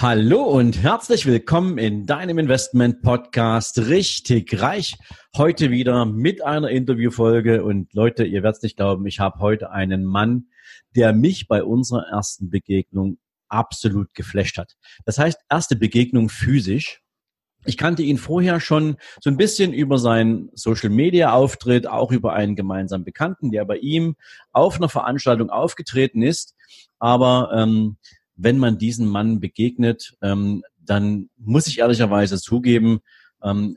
Hallo und herzlich willkommen in deinem Investment Podcast Richtig Reich. Heute wieder mit einer Interviewfolge und Leute, ihr werdet es nicht glauben, ich habe heute einen Mann, der mich bei unserer ersten Begegnung absolut geflasht hat. Das heißt, erste Begegnung physisch. Ich kannte ihn vorher schon so ein bisschen über seinen Social Media Auftritt, auch über einen gemeinsamen Bekannten, der bei ihm auf einer Veranstaltung aufgetreten ist. Aber ähm, wenn man diesen Mann begegnet, ähm, dann muss ich ehrlicherweise zugeben, ähm,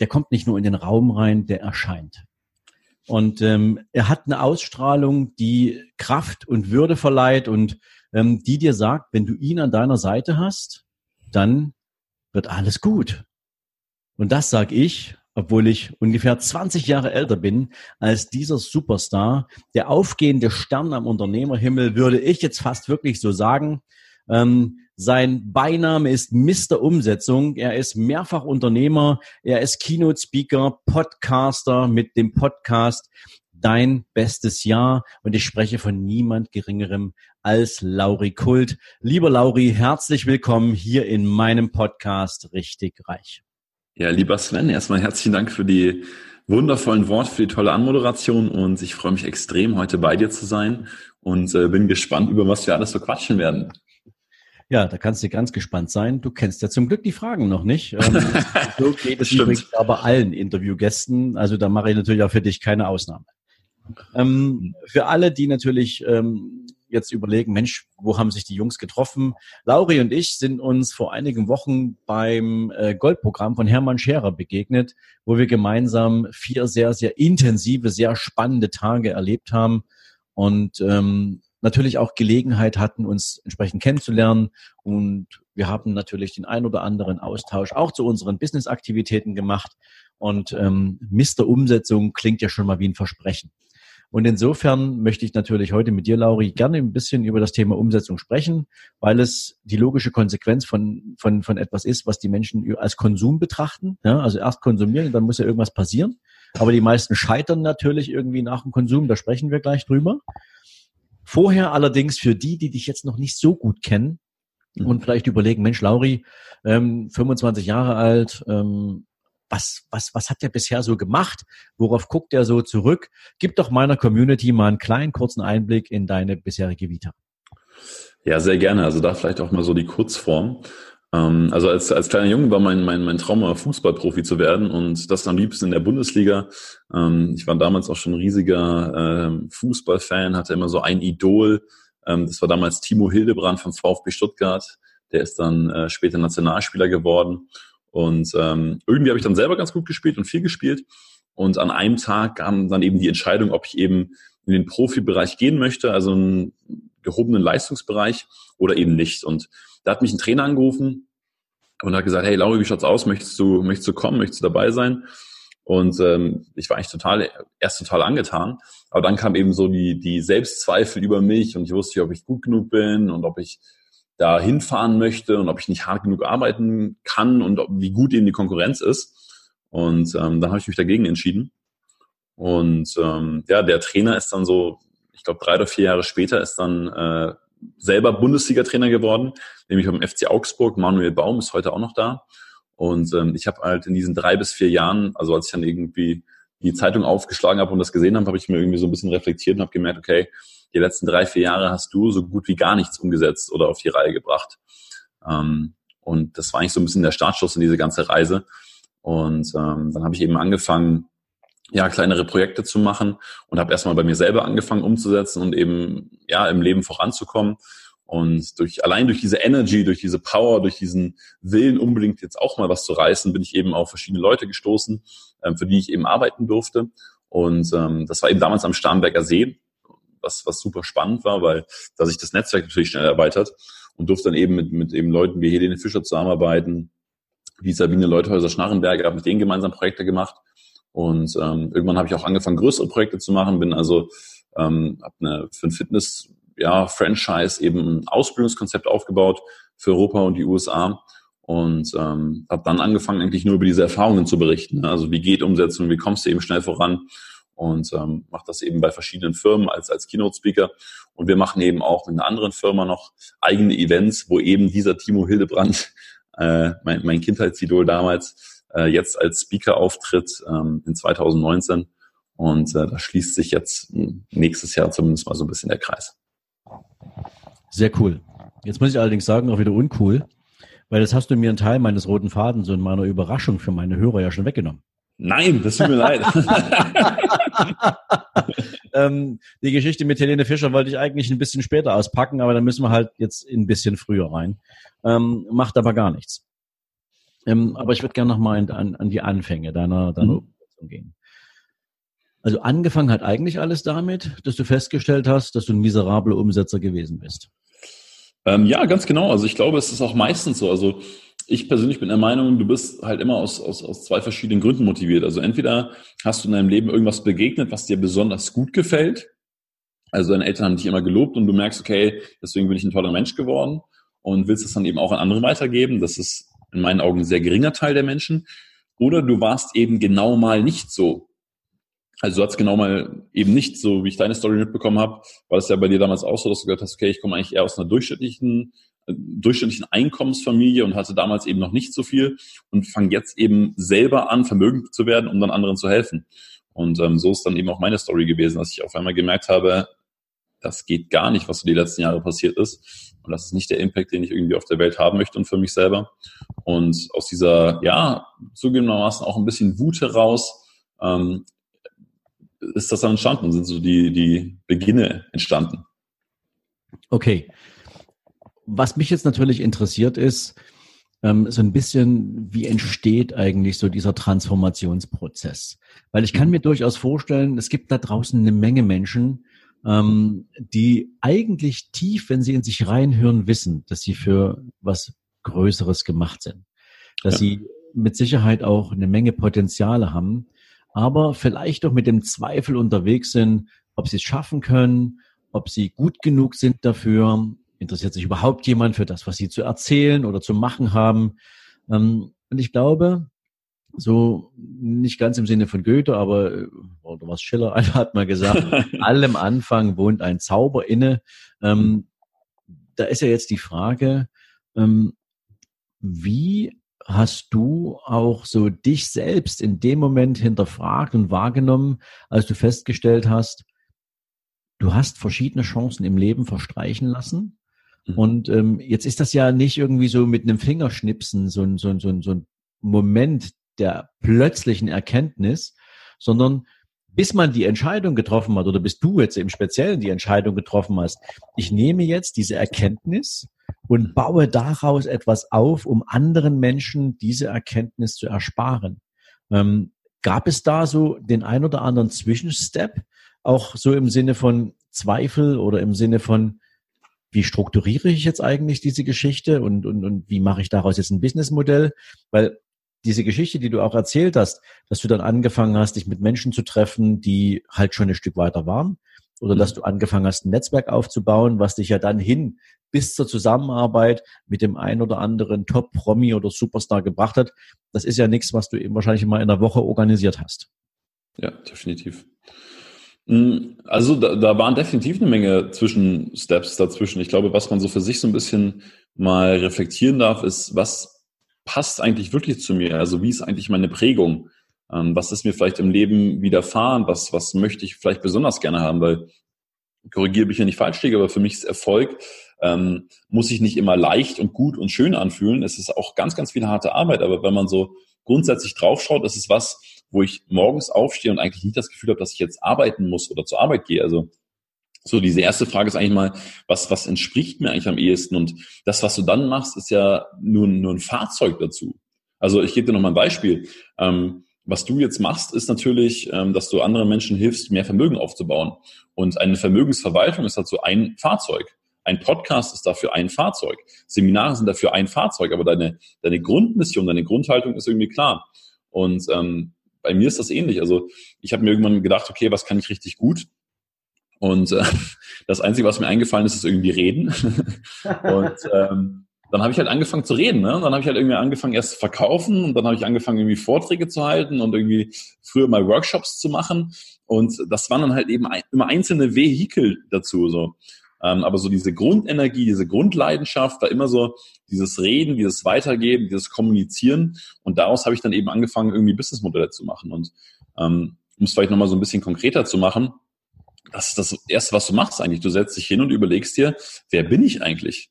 der kommt nicht nur in den Raum rein, der erscheint. Und ähm, er hat eine Ausstrahlung, die Kraft und Würde verleiht und ähm, die dir sagt, wenn du ihn an deiner Seite hast, dann wird alles gut. Und das sage ich, obwohl ich ungefähr 20 Jahre älter bin als dieser Superstar. Der aufgehende Stern am Unternehmerhimmel würde ich jetzt fast wirklich so sagen. Ähm, sein Beiname ist Mr. Umsetzung. Er ist mehrfach Unternehmer. Er ist Keynote Speaker, Podcaster mit dem Podcast Dein bestes Jahr. Und ich spreche von niemand geringerem als Lauri Kult. Lieber Lauri, herzlich willkommen hier in meinem Podcast Richtig Reich. Ja, lieber Sven, erstmal herzlichen Dank für die wundervollen Worte, für die tolle Anmoderation und ich freue mich extrem, heute bei dir zu sein und äh, bin gespannt, über was wir alles so quatschen werden. Ja, da kannst du ganz gespannt sein. Du kennst ja zum Glück die Fragen noch nicht. Ähm, so geht es übrigens aber allen Interviewgästen. Also da mache ich natürlich auch für dich keine Ausnahme. Ähm, für alle, die natürlich ähm, jetzt überlegen, Mensch, wo haben sich die Jungs getroffen? Lauri und ich sind uns vor einigen Wochen beim äh, Goldprogramm von Hermann Scherer begegnet, wo wir gemeinsam vier sehr, sehr intensive, sehr spannende Tage erlebt haben. Und ähm, natürlich auch Gelegenheit hatten, uns entsprechend kennenzulernen. Und wir haben natürlich den ein oder anderen Austausch auch zu unseren Business-Aktivitäten gemacht. Und ähm, Mr. Umsetzung klingt ja schon mal wie ein Versprechen. Und insofern möchte ich natürlich heute mit dir, Lauri, gerne ein bisschen über das Thema Umsetzung sprechen, weil es die logische Konsequenz von, von, von etwas ist, was die Menschen als Konsum betrachten. Ja, also erst konsumieren, dann muss ja irgendwas passieren. Aber die meisten scheitern natürlich irgendwie nach dem Konsum, da sprechen wir gleich drüber. Vorher allerdings für die, die dich jetzt noch nicht so gut kennen mhm. und vielleicht überlegen, Mensch, Lauri, ähm, 25 Jahre alt, ähm, was, was, was hat der bisher so gemacht? Worauf guckt er so zurück? Gib doch meiner Community mal einen kleinen kurzen Einblick in deine bisherige Vita. Ja, sehr gerne. Also da vielleicht auch mal so die Kurzform. Ähm, also als, als kleiner Junge war mein, mein, mein Traum, Fußballprofi zu werden und das am liebsten in der Bundesliga. Ähm, ich war damals auch schon ein riesiger äh, Fußballfan, hatte immer so ein Idol. Ähm, das war damals Timo Hildebrand vom VfB Stuttgart. Der ist dann äh, später Nationalspieler geworden. Und ähm, irgendwie habe ich dann selber ganz gut gespielt und viel gespielt. Und an einem Tag kam dann eben die Entscheidung, ob ich eben in den Profibereich gehen möchte, also einen gehobenen Leistungsbereich oder eben nicht. Und da hat mich ein Trainer angerufen und hat gesagt, hey Lauri, wie schaut's aus? Möchtest du, möchtest du kommen? Möchtest du dabei sein? Und ähm, ich war eigentlich total, erst total angetan. Aber dann kam eben so die, die Selbstzweifel über mich und ich wusste nicht, ob ich gut genug bin und ob ich da hinfahren möchte und ob ich nicht hart genug arbeiten kann und ob, wie gut eben die Konkurrenz ist. Und ähm, dann habe ich mich dagegen entschieden. Und ähm, ja, der Trainer ist dann so, ich glaube, drei oder vier Jahre später ist dann äh, selber Bundesliga-Trainer geworden, nämlich beim FC Augsburg. Manuel Baum ist heute auch noch da. Und ähm, ich habe halt in diesen drei bis vier Jahren, also als ich dann irgendwie die Zeitung aufgeschlagen habe und das gesehen habe, habe ich mir irgendwie so ein bisschen reflektiert und habe gemerkt, okay, die letzten drei, vier Jahre hast du so gut wie gar nichts umgesetzt oder auf die Reihe gebracht. Ähm, und das war eigentlich so ein bisschen der Startschuss in diese ganze Reise. Und ähm, dann habe ich eben angefangen, ja, kleinere Projekte zu machen und habe erstmal bei mir selber angefangen umzusetzen und eben ja im Leben voranzukommen. Und durch allein durch diese Energy, durch diese Power, durch diesen Willen unbedingt jetzt auch mal was zu reißen, bin ich eben auf verschiedene Leute gestoßen, ähm, für die ich eben arbeiten durfte. Und ähm, das war eben damals am Starnberger See, was, was super spannend war, weil da sich das Netzwerk natürlich schnell erweitert und durfte dann eben mit, mit eben Leuten wie Helene Fischer zusammenarbeiten, wie Sabine Leuthäuser Schnarrenberger, habe mit denen gemeinsam Projekte gemacht Und ähm, irgendwann habe ich auch angefangen, größere Projekte zu machen, bin also ähm, habe eine für ein Fitness ja, Franchise eben ein Ausbildungskonzept aufgebaut für Europa und die USA und ähm, habe dann angefangen, eigentlich nur über diese Erfahrungen zu berichten. Ne? Also wie geht Umsetzung, wie kommst du eben schnell voran und ähm, mache das eben bei verschiedenen Firmen als, als Keynote-Speaker. Und wir machen eben auch mit einer anderen Firma noch eigene Events, wo eben dieser Timo Hildebrand, äh, mein, mein Kindheitsidol damals, äh, jetzt als Speaker auftritt ähm, in 2019. Und äh, da schließt sich jetzt nächstes Jahr zumindest mal so ein bisschen der Kreis. Sehr cool. Jetzt muss ich allerdings sagen, auch wieder uncool, weil jetzt hast du mir einen Teil meines roten Fadens und meiner Überraschung für meine Hörer ja schon weggenommen. Nein, das tut mir leid. ähm, die Geschichte mit Helene Fischer wollte ich eigentlich ein bisschen später auspacken, aber da müssen wir halt jetzt ein bisschen früher rein. Ähm, macht aber gar nichts. Ähm, aber ich würde gerne nochmal an, an die Anfänge deiner, deiner mhm. Umsetzung gehen. Also angefangen hat eigentlich alles damit, dass du festgestellt hast, dass du ein miserabler Umsetzer gewesen bist. Ähm, ja, ganz genau. Also ich glaube, es ist auch meistens so. Also ich persönlich bin der Meinung, du bist halt immer aus, aus, aus zwei verschiedenen Gründen motiviert. Also entweder hast du in deinem Leben irgendwas begegnet, was dir besonders gut gefällt. Also deine Eltern haben dich immer gelobt und du merkst, okay, deswegen bin ich ein toller Mensch geworden und willst es dann eben auch an andere weitergeben. Das ist in meinen Augen ein sehr geringer Teil der Menschen. Oder du warst eben genau mal nicht so. Also du hast genau mal eben nicht, so wie ich deine Story mitbekommen habe, war das ja bei dir damals auch so, dass du gesagt hast, okay, ich komme eigentlich eher aus einer durchschnittlichen, äh, durchschnittlichen Einkommensfamilie und hatte damals eben noch nicht so viel und fange jetzt eben selber an, vermögend zu werden, um dann anderen zu helfen. Und ähm, so ist dann eben auch meine Story gewesen, dass ich auf einmal gemerkt habe, das geht gar nicht, was so die letzten Jahre passiert ist. Und das ist nicht der Impact, den ich irgendwie auf der Welt haben möchte und für mich selber. Und aus dieser, ja, zugegebenermaßen auch ein bisschen Wut heraus, ähm, ist das dann entstanden? Sind so die, die Beginne entstanden? Okay. Was mich jetzt natürlich interessiert ist, ähm, so ein bisschen, wie entsteht eigentlich so dieser Transformationsprozess? Weil ich kann mhm. mir durchaus vorstellen, es gibt da draußen eine Menge Menschen, ähm, die eigentlich tief, wenn sie in sich reinhören, wissen, dass sie für was Größeres gemacht sind. Dass ja. sie mit Sicherheit auch eine Menge Potenziale haben, aber vielleicht auch mit dem Zweifel unterwegs sind, ob sie es schaffen können, ob sie gut genug sind dafür, interessiert sich überhaupt jemand für das, was sie zu erzählen oder zu machen haben. Ähm, und ich glaube, so nicht ganz im Sinne von Goethe, aber äh, oder was Schiller hat mal gesagt, allem Anfang wohnt ein Zauber inne. Ähm, da ist ja jetzt die Frage, ähm, wie hast du auch so dich selbst in dem Moment hinterfragt und wahrgenommen, als du festgestellt hast, du hast verschiedene Chancen im Leben verstreichen lassen? Mhm. Und ähm, jetzt ist das ja nicht irgendwie so mit einem Fingerschnipsen so ein, so ein, so ein, so ein Moment der plötzlichen Erkenntnis, sondern bis man die Entscheidung getroffen hat oder bis du jetzt im Speziellen die Entscheidung getroffen hast, ich nehme jetzt diese Erkenntnis und baue daraus etwas auf, um anderen Menschen diese Erkenntnis zu ersparen. Ähm, gab es da so den ein oder anderen Zwischenstep, auch so im Sinne von Zweifel oder im Sinne von, wie strukturiere ich jetzt eigentlich diese Geschichte und, und, und wie mache ich daraus jetzt ein Businessmodell? Weil diese Geschichte, die du auch erzählt hast, dass du dann angefangen hast, dich mit Menschen zu treffen, die halt schon ein Stück weiter waren, oder dass mhm. du angefangen hast, ein Netzwerk aufzubauen, was dich ja dann hin bis zur Zusammenarbeit mit dem ein oder anderen Top-Promi oder Superstar gebracht hat. Das ist ja nichts, was du eben wahrscheinlich mal in einer Woche organisiert hast. Ja, definitiv. Mm, also da, da waren definitiv eine Menge Zwischensteps dazwischen. Ich glaube, was man so für sich so ein bisschen mal reflektieren darf, ist, was passt eigentlich wirklich zu mir? Also wie ist eigentlich meine Prägung? Ähm, was ist mir vielleicht im Leben widerfahren? Was, was möchte ich vielleicht besonders gerne haben? Weil, korrigiere mich, wenn ich falsch liege, aber für mich ist Erfolg, ähm, muss sich nicht immer leicht und gut und schön anfühlen. Es ist auch ganz, ganz viel harte Arbeit. Aber wenn man so grundsätzlich draufschaut, ist es was, wo ich morgens aufstehe und eigentlich nicht das Gefühl habe, dass ich jetzt arbeiten muss oder zur Arbeit gehe. Also so, diese erste Frage ist eigentlich mal, was, was entspricht mir eigentlich am ehesten? Und das, was du dann machst, ist ja nur, nur ein Fahrzeug dazu. Also ich gebe dir noch mal ein Beispiel. Ähm, was du jetzt machst, ist natürlich, ähm, dass du anderen Menschen hilfst, mehr Vermögen aufzubauen. Und eine Vermögensverwaltung ist dazu ein Fahrzeug. Ein Podcast ist dafür ein Fahrzeug. Seminare sind dafür ein Fahrzeug. Aber deine, deine Grundmission, deine Grundhaltung ist irgendwie klar. Und ähm, bei mir ist das ähnlich. Also ich habe mir irgendwann gedacht, okay, was kann ich richtig gut? Und äh, das Einzige, was mir eingefallen ist, ist irgendwie reden. und ähm, dann habe ich halt angefangen zu reden. Ne? Dann habe ich halt irgendwie angefangen erst zu verkaufen und dann habe ich angefangen irgendwie Vorträge zu halten und irgendwie früher mal Workshops zu machen. Und das waren dann halt eben ein, immer einzelne Vehikel dazu. So. Ähm, aber so diese Grundenergie, diese Grundleidenschaft war immer so dieses Reden, dieses Weitergeben, dieses Kommunizieren. Und daraus habe ich dann eben angefangen, irgendwie Businessmodelle zu machen. Und ähm, um es vielleicht nochmal so ein bisschen konkreter zu machen, das ist das Erste, was du machst eigentlich. Du setzt dich hin und überlegst dir, wer bin ich eigentlich?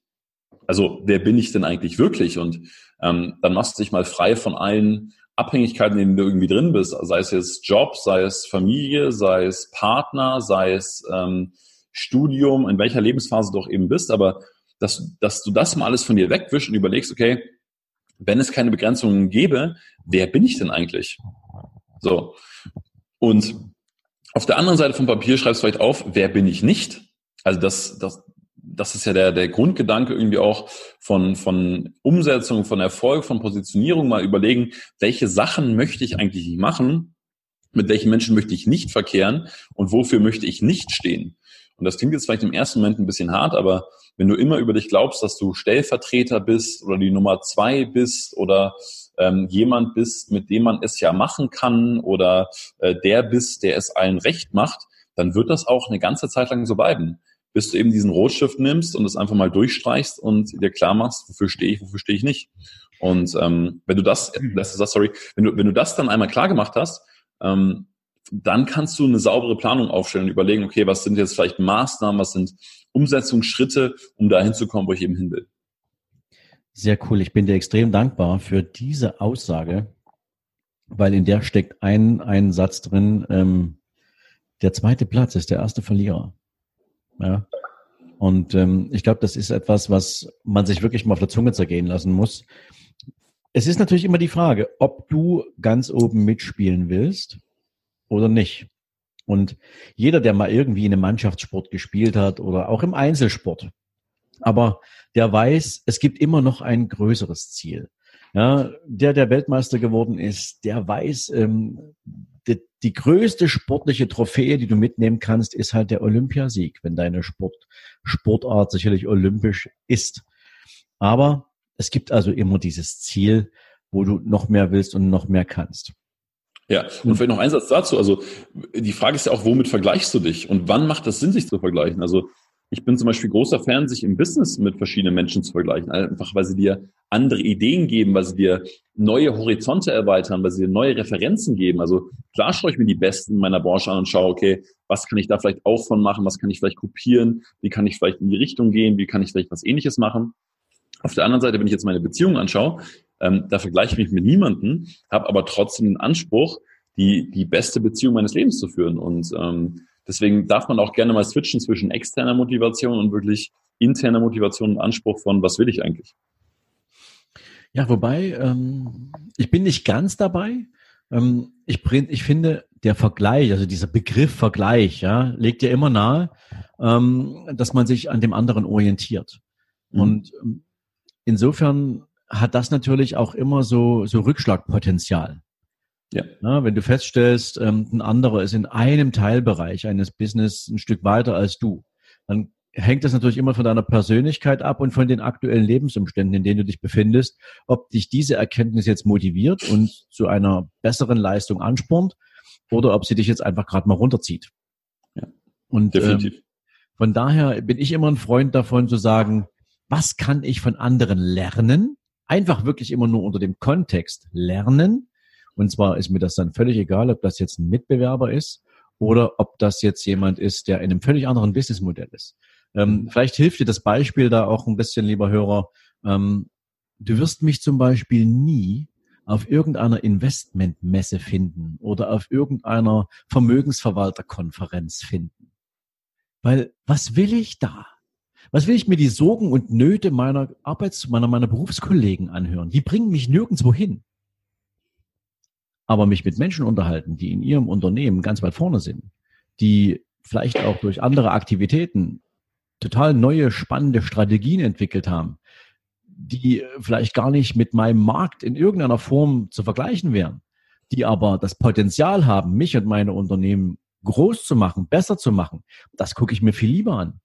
Also wer bin ich denn eigentlich wirklich? Und ähm, dann machst du dich mal frei von allen Abhängigkeiten, in denen du irgendwie drin bist, sei es jetzt Job, sei es Familie, sei es Partner, sei es ähm, Studium, in welcher Lebensphase du auch eben bist, aber dass, dass du das mal alles von dir wegwischst und überlegst, okay, wenn es keine Begrenzungen gäbe, wer bin ich denn eigentlich? So. Und auf der anderen Seite vom Papier schreibst du vielleicht auf, wer bin ich nicht? Also das, das, das ist ja der, der Grundgedanke irgendwie auch von, von Umsetzung, von Erfolg, von Positionierung, mal überlegen, welche Sachen möchte ich eigentlich nicht machen, mit welchen Menschen möchte ich nicht verkehren und wofür möchte ich nicht stehen. Und das klingt jetzt vielleicht im ersten Moment ein bisschen hart, aber wenn du immer über dich glaubst, dass du Stellvertreter bist oder die Nummer zwei bist oder ähm, jemand bist, mit dem man es ja machen kann oder äh, der bist, der es allen recht macht, dann wird das auch eine ganze Zeit lang so bleiben bis du eben diesen Rotstift nimmst und es einfach mal durchstreichst und dir klar machst, wofür stehe ich, wofür stehe ich nicht. Und ähm, wenn du das, das sorry, wenn du, wenn du das dann einmal klar gemacht hast, ähm, dann kannst du eine saubere Planung aufstellen und überlegen, okay, was sind jetzt vielleicht Maßnahmen, was sind Umsetzungsschritte, um dahin zu kommen, wo ich eben hin will. Sehr cool. Ich bin dir extrem dankbar für diese Aussage, weil in der steckt ein, ein Satz drin, ähm, der zweite Platz ist der erste Verlierer. Ja. Und ähm, ich glaube, das ist etwas, was man sich wirklich mal auf der Zunge zergehen lassen muss. Es ist natürlich immer die Frage, ob du ganz oben mitspielen willst oder nicht. Und jeder, der mal irgendwie in einem Mannschaftssport gespielt hat oder auch im Einzelsport, aber der weiß, es gibt immer noch ein größeres Ziel. Ja, der, der Weltmeister geworden ist, der weiß, ähm, die, die größte sportliche Trophäe, die du mitnehmen kannst, ist halt der Olympiasieg, wenn deine Sport, Sportart sicherlich olympisch ist. Aber es gibt also immer dieses Ziel, wo du noch mehr willst und noch mehr kannst. Ja, und vielleicht noch ein Satz dazu. Also die Frage ist ja auch, womit vergleichst du dich und wann macht das Sinn, sich zu vergleichen? Also ich bin zum Beispiel großer Fan, sich im Business mit verschiedenen Menschen zu vergleichen. Einfach, weil sie dir andere Ideen geben, weil sie dir neue Horizonte erweitern, weil sie dir neue Referenzen geben. Also klar schaue ich mir die Besten meiner Branche an und schaue, okay, was kann ich da vielleicht auch von machen? Was kann ich vielleicht kopieren? Wie kann ich vielleicht in die Richtung gehen? Wie kann ich vielleicht was ähnliches machen? Auf der anderen Seite, wenn ich jetzt meine Beziehung anschaue, ähm, da vergleiche ich mich mit niemanden, habe aber trotzdem den Anspruch, die, die beste Beziehung meines Lebens zu führen. Und ähm, Deswegen darf man auch gerne mal switchen zwischen externer Motivation und wirklich interner Motivation und Anspruch von, was will ich eigentlich? Ja, wobei, ähm, ich bin nicht ganz dabei. Ähm, ich, ich finde, der Vergleich, also dieser Begriff Vergleich, ja, legt ja immer nahe, ähm, dass man sich an dem anderen orientiert. Mhm. Und ähm, insofern hat das natürlich auch immer so, so Rückschlagpotenzial. Ja. ja. wenn du feststellst, ähm, ein anderer ist in einem Teilbereich eines Business ein Stück weiter als du, dann hängt das natürlich immer von deiner Persönlichkeit ab und von den aktuellen Lebensumständen, in denen du dich befindest, ob dich diese Erkenntnis jetzt motiviert und zu einer besseren Leistung anspornt oder ob sie dich jetzt einfach gerade mal runterzieht. Ja, und definitiv. Ähm, von daher bin ich immer ein Freund davon zu sagen, was kann ich von anderen lernen? Einfach wirklich immer nur unter dem Kontext lernen und zwar ist mir das dann völlig egal, ob das jetzt ein Mitbewerber ist oder ob das jetzt jemand ist, der in einem völlig anderen Businessmodell ist. Ähm, vielleicht hilft dir das Beispiel da auch ein bisschen, lieber Hörer. Ähm, du wirst mich zum Beispiel nie auf irgendeiner Investmentmesse finden oder auf irgendeiner Vermögensverwalterkonferenz finden. Weil was will ich da? Was will ich mir die Sorgen und Nöte meiner Arbeits-, meiner, meiner Berufskollegen anhören? Die bringen mich nirgendwo hin aber mich mit Menschen unterhalten, die in ihrem Unternehmen ganz weit vorne sind, die vielleicht auch durch andere Aktivitäten total neue, spannende Strategien entwickelt haben, die vielleicht gar nicht mit meinem Markt in irgendeiner Form zu vergleichen wären. die aber das Potenzial haben, mich und meine Unternehmen groß zu machen, besser zu machen, das gucke ich mir viel lieber an.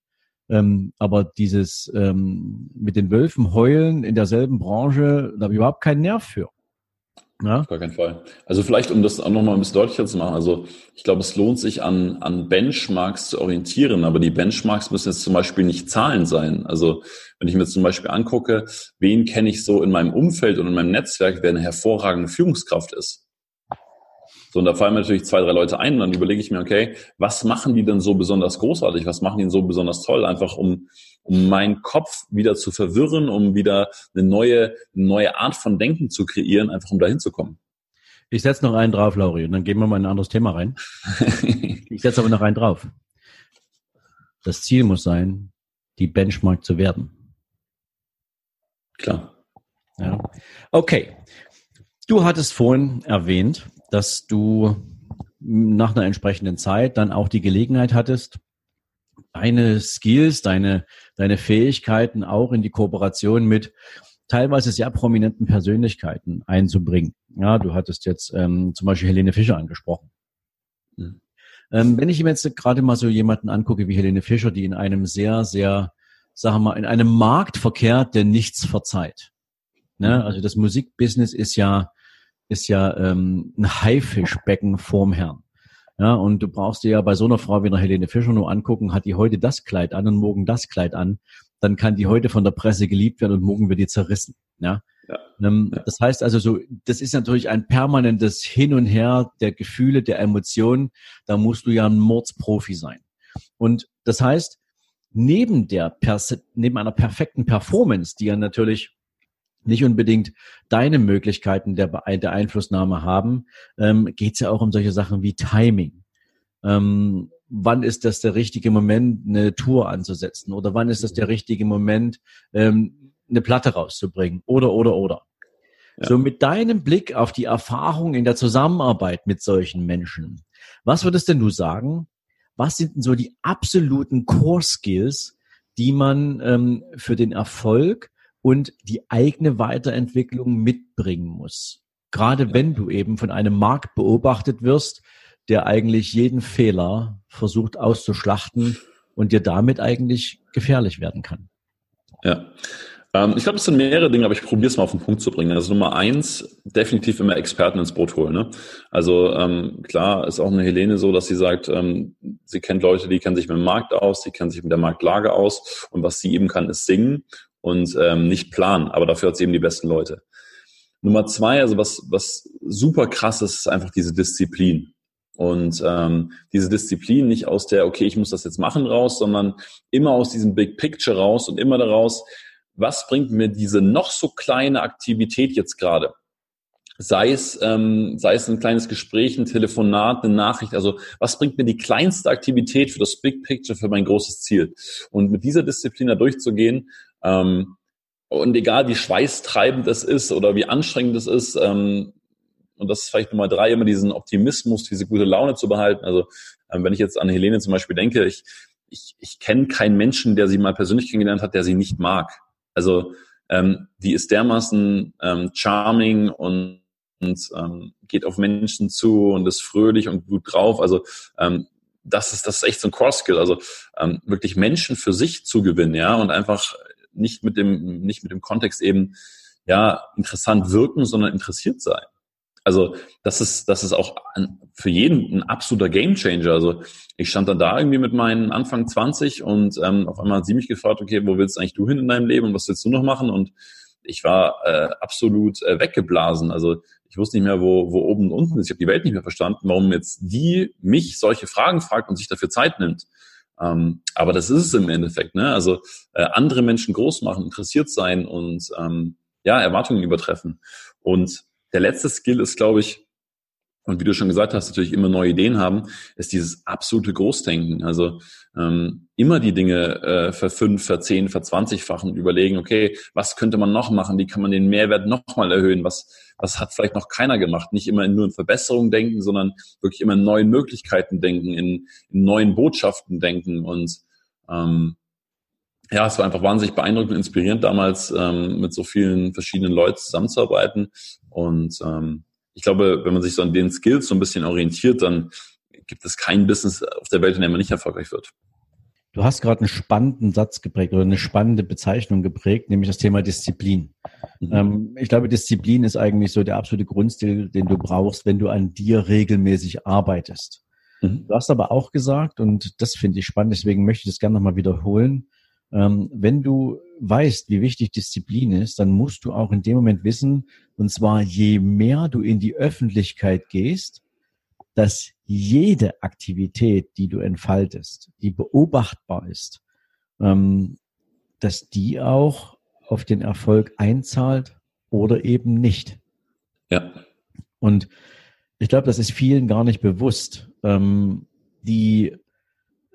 Ähm, aber dieses ähm, mit den Wölfen heulen in derselben Branche, da habe ich überhaupt keinen Nerv für. Ja? Auf gar keinen Fall. Also vielleicht, um das auch nochmal ein bisschen deutlicher zu machen, also ich glaube, es lohnt sich an, an Benchmarks zu orientieren, aber die Benchmarks müssen jetzt zum Beispiel nicht Zahlen sein. Also wenn ich mir zum Beispiel angucke, wen kenne ich so in meinem Umfeld und in meinem Netzwerk, wer eine hervorragende Führungskraft ist, so, und da fallen mir natürlich zwei, drei Leute ein und dann überlege ich mir, okay, was machen die denn so besonders großartig? Was machen die denn so besonders toll? Einfach um, um meinen Kopf wieder zu verwirren, um wieder eine neue, eine neue Art von Denken zu kreieren, einfach um dahin zu kommen. Ich setze noch einen drauf, Lauri, und dann gehen wir mal in ein anderes Thema rein. ich setze aber noch einen drauf. Das Ziel muss sein, die Benchmark zu werden. Klar. Ja. Okay. Du hattest vorhin erwähnt, dass du nach einer entsprechenden Zeit dann auch die Gelegenheit hattest, deine Skills, deine, deine Fähigkeiten auch in die Kooperation mit teilweise sehr prominenten Persönlichkeiten einzubringen. Ja, du hattest jetzt ähm, zum Beispiel Helene Fischer angesprochen. Mhm. Ähm, wenn ich mir jetzt gerade mal so jemanden angucke wie Helene Fischer, die in einem sehr, sehr, sagen wir mal, in einem Markt verkehrt, der nichts verzeiht. Ne? Mhm. Also das Musikbusiness ist ja ist ja ähm, ein Haifischbecken vorm Herrn. Ja, und du brauchst dir ja bei so einer Frau wie einer Helene Fischer nur angucken, hat die heute das Kleid an und morgen das Kleid an, dann kann die heute von der Presse geliebt werden und morgen wird die zerrissen. Ja. ja. Ähm. Das heißt also so, das ist natürlich ein permanentes Hin und Her der Gefühle, der Emotionen. Da musst du ja ein Mordsprofi sein. Und das heißt, neben der, neben einer perfekten Performance, die ja natürlich nicht unbedingt deine Möglichkeiten der, der Einflussnahme haben, ähm, geht es ja auch um solche Sachen wie Timing. Ähm, wann ist das der richtige Moment, eine Tour anzusetzen? Oder wann ist das der richtige Moment, ähm, eine Platte rauszubringen? Oder, oder, oder. Ja. So mit deinem Blick auf die Erfahrung in der Zusammenarbeit mit solchen Menschen, was würdest denn du sagen? Was sind denn so die absoluten Core Skills, die man ähm, für den Erfolg und die eigene Weiterentwicklung mitbringen muss. Gerade wenn du eben von einem Markt beobachtet wirst, der eigentlich jeden Fehler versucht auszuschlachten und dir damit eigentlich gefährlich werden kann. Ja. Ähm, ich glaube, es sind mehrere Dinge, aber ich probiere es mal auf den Punkt zu bringen. Also Nummer eins, definitiv immer Experten ins Boot holen. Ne? Also ähm, klar ist auch eine Helene so, dass sie sagt, ähm, sie kennt Leute, die kennen sich mit dem Markt aus, die kennen sich mit der Marktlage aus und was sie eben kann, ist singen und ähm, nicht planen, aber dafür hat sie eben die besten Leute. Nummer zwei, also was, was super krass ist, ist einfach diese Disziplin. Und ähm, diese Disziplin nicht aus der, okay, ich muss das jetzt machen raus, sondern immer aus diesem Big Picture raus und immer daraus, was bringt mir diese noch so kleine Aktivität jetzt gerade? Sei es, ähm, sei es ein kleines Gespräch, ein Telefonat, eine Nachricht. Also was bringt mir die kleinste Aktivität für das Big Picture, für mein großes Ziel? Und mit dieser Disziplin da durchzugehen, ähm, und egal wie schweißtreibend es ist oder wie anstrengend es ist, ähm, und das ist vielleicht Nummer drei, immer diesen Optimismus, diese gute Laune zu behalten. Also ähm, wenn ich jetzt an Helene zum Beispiel denke, ich, ich, ich kenne keinen Menschen, der sie mal persönlich kennengelernt hat, der sie nicht mag. Also ähm, die ist dermaßen ähm, charming und, und ähm, geht auf Menschen zu und ist fröhlich und gut drauf. Also ähm, das ist das ist echt so ein Core Skill. Also ähm, wirklich Menschen für sich zu gewinnen, ja, und einfach nicht mit dem, nicht mit dem Kontext eben, ja, interessant wirken, sondern interessiert sein. Also das ist, das ist auch ein, für jeden ein absoluter Gamechanger. Also ich stand dann da irgendwie mit meinen Anfang 20 und ähm, auf einmal hat sie mich gefragt, okay, wo willst eigentlich du hin in deinem Leben und was willst du noch machen? Und ich war äh, absolut äh, weggeblasen. Also ich wusste nicht mehr, wo, wo oben und unten ist. Ich habe die Welt nicht mehr verstanden, warum jetzt die mich solche Fragen fragt und sich dafür Zeit nimmt. Ähm, aber das ist es im Endeffekt. Ne? Also äh, andere Menschen groß machen, interessiert sein und ähm, ja, Erwartungen übertreffen. Und der letzte Skill ist, glaube ich, und wie du schon gesagt hast, natürlich immer neue Ideen haben, ist dieses absolute Großdenken. Also ähm, immer die Dinge äh, für fünf, für zehn, für zwanzigfachen überlegen, okay, was könnte man noch machen? Wie kann man den Mehrwert nochmal erhöhen? Was, was hat vielleicht noch keiner gemacht? Nicht immer nur in Verbesserungen denken, sondern wirklich immer in neuen Möglichkeiten denken, in, in neuen Botschaften denken. Und ähm, ja, es war einfach wahnsinnig beeindruckend und inspirierend damals, ähm, mit so vielen verschiedenen Leuten zusammenzuarbeiten. Und ähm, ich glaube, wenn man sich so an den Skills so ein bisschen orientiert, dann gibt es kein Business auf der Welt, in dem man nicht erfolgreich wird. Du hast gerade einen spannenden Satz geprägt oder eine spannende Bezeichnung geprägt, nämlich das Thema Disziplin. Mhm. Ähm, ich glaube, Disziplin ist eigentlich so der absolute Grundstil, den du brauchst, wenn du an dir regelmäßig arbeitest. Mhm. Du hast aber auch gesagt, und das finde ich spannend, deswegen möchte ich das gerne nochmal wiederholen, ähm, wenn du weißt, wie wichtig Disziplin ist, dann musst du auch in dem Moment wissen, und zwar je mehr du in die Öffentlichkeit gehst, dass jede Aktivität, die du entfaltest, die beobachtbar ist, ähm, dass die auch auf den Erfolg einzahlt oder eben nicht. Ja. Und ich glaube, das ist vielen gar nicht bewusst, ähm, die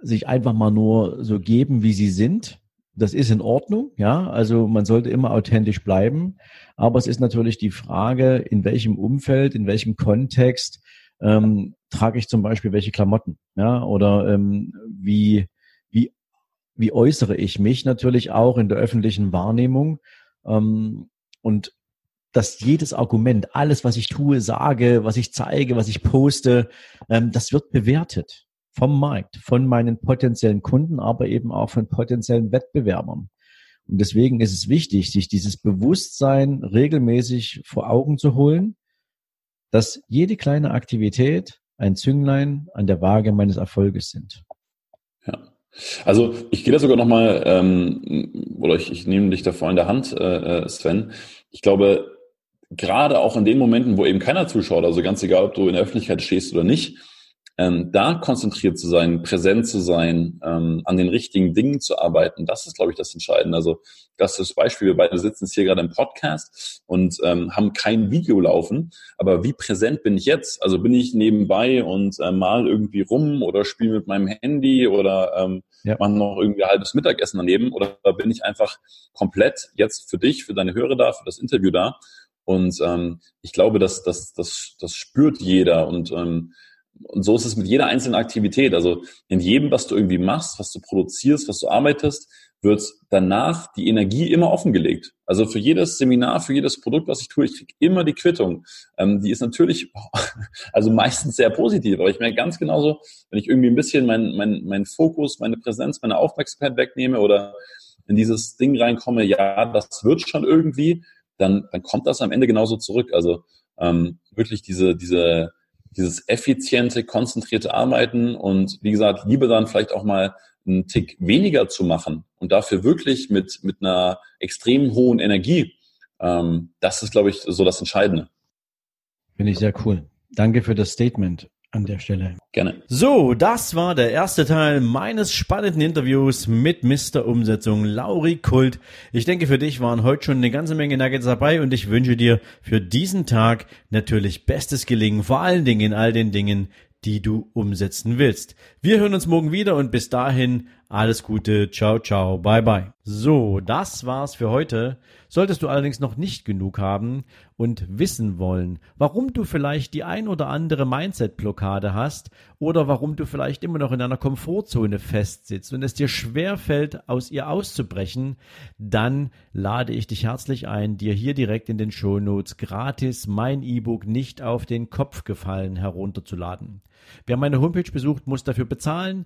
sich einfach mal nur so geben, wie sie sind. Das ist in Ordnung, ja. Also man sollte immer authentisch bleiben. Aber es ist natürlich die Frage, in welchem Umfeld, in welchem Kontext ähm, trage ich zum Beispiel welche Klamotten, ja, oder ähm, wie, wie, wie äußere ich mich natürlich auch in der öffentlichen Wahrnehmung ähm, und dass jedes Argument, alles, was ich tue, sage, was ich zeige, was ich poste, ähm, das wird bewertet vom Markt, von meinen potenziellen Kunden, aber eben auch von potenziellen Wettbewerbern. Und deswegen ist es wichtig, sich dieses Bewusstsein regelmäßig vor Augen zu holen, dass jede kleine Aktivität ein Zünglein an der Waage meines Erfolges sind. Ja. Also ich gehe da sogar nochmal, ähm, oder ich, ich nehme dich da vor in der Hand, äh, äh, Sven. Ich glaube, gerade auch in den Momenten, wo eben keiner zuschaut, also ganz egal, ob du in der Öffentlichkeit stehst oder nicht, ähm, da konzentriert zu sein, präsent zu sein, ähm, an den richtigen Dingen zu arbeiten, das ist, glaube ich, das Entscheidende. Also das ist das Beispiel, wir beide sitzen jetzt hier gerade im Podcast und ähm, haben kein Video laufen, aber wie präsent bin ich jetzt? Also bin ich nebenbei und äh, mal irgendwie rum oder spiele mit meinem Handy oder ähm, ja. mache noch irgendwie ein halbes Mittagessen daneben oder bin ich einfach komplett jetzt für dich, für deine Hörer da, für das Interview da und ähm, ich glaube, dass das, das, das spürt jeder und ähm, und so ist es mit jeder einzelnen Aktivität. Also in jedem, was du irgendwie machst, was du produzierst, was du arbeitest, wird danach die Energie immer offengelegt. Also für jedes Seminar, für jedes Produkt, was ich tue, ich kriege immer die Quittung. Ähm, die ist natürlich, also meistens sehr positiv, aber ich merke ganz genauso, wenn ich irgendwie ein bisschen meinen mein, mein Fokus, meine Präsenz, meine Aufmerksamkeit wegnehme oder in dieses Ding reinkomme, ja, das wird schon irgendwie, dann, dann kommt das am Ende genauso zurück. Also ähm, wirklich diese, diese dieses effiziente, konzentrierte Arbeiten und wie gesagt, lieber dann vielleicht auch mal einen Tick weniger zu machen und dafür wirklich mit, mit einer extrem hohen Energie. Ähm, das ist, glaube ich, so das Entscheidende. Finde ich sehr cool. Danke für das Statement an der Stelle. Gerne. So, das war der erste Teil meines spannenden Interviews mit Mr. Umsetzung Lauri Kult. Ich denke, für dich waren heute schon eine ganze Menge Nuggets dabei und ich wünsche dir für diesen Tag natürlich bestes Gelingen, vor allen Dingen in all den Dingen, die du umsetzen willst. Wir hören uns morgen wieder und bis dahin alles Gute. Ciao, ciao. Bye, bye. So, das war's für heute. Solltest du allerdings noch nicht genug haben und wissen wollen, warum du vielleicht die ein oder andere Mindset-Blockade hast oder warum du vielleicht immer noch in einer Komfortzone festsitzt und es dir schwer fällt, aus ihr auszubrechen, dann lade ich dich herzlich ein, dir hier direkt in den Shownotes gratis mein E-Book nicht auf den Kopf gefallen herunterzuladen. Wer meine Homepage besucht, muss dafür bezahlen.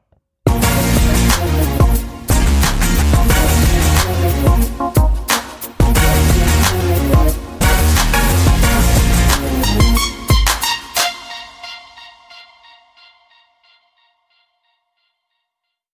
Thank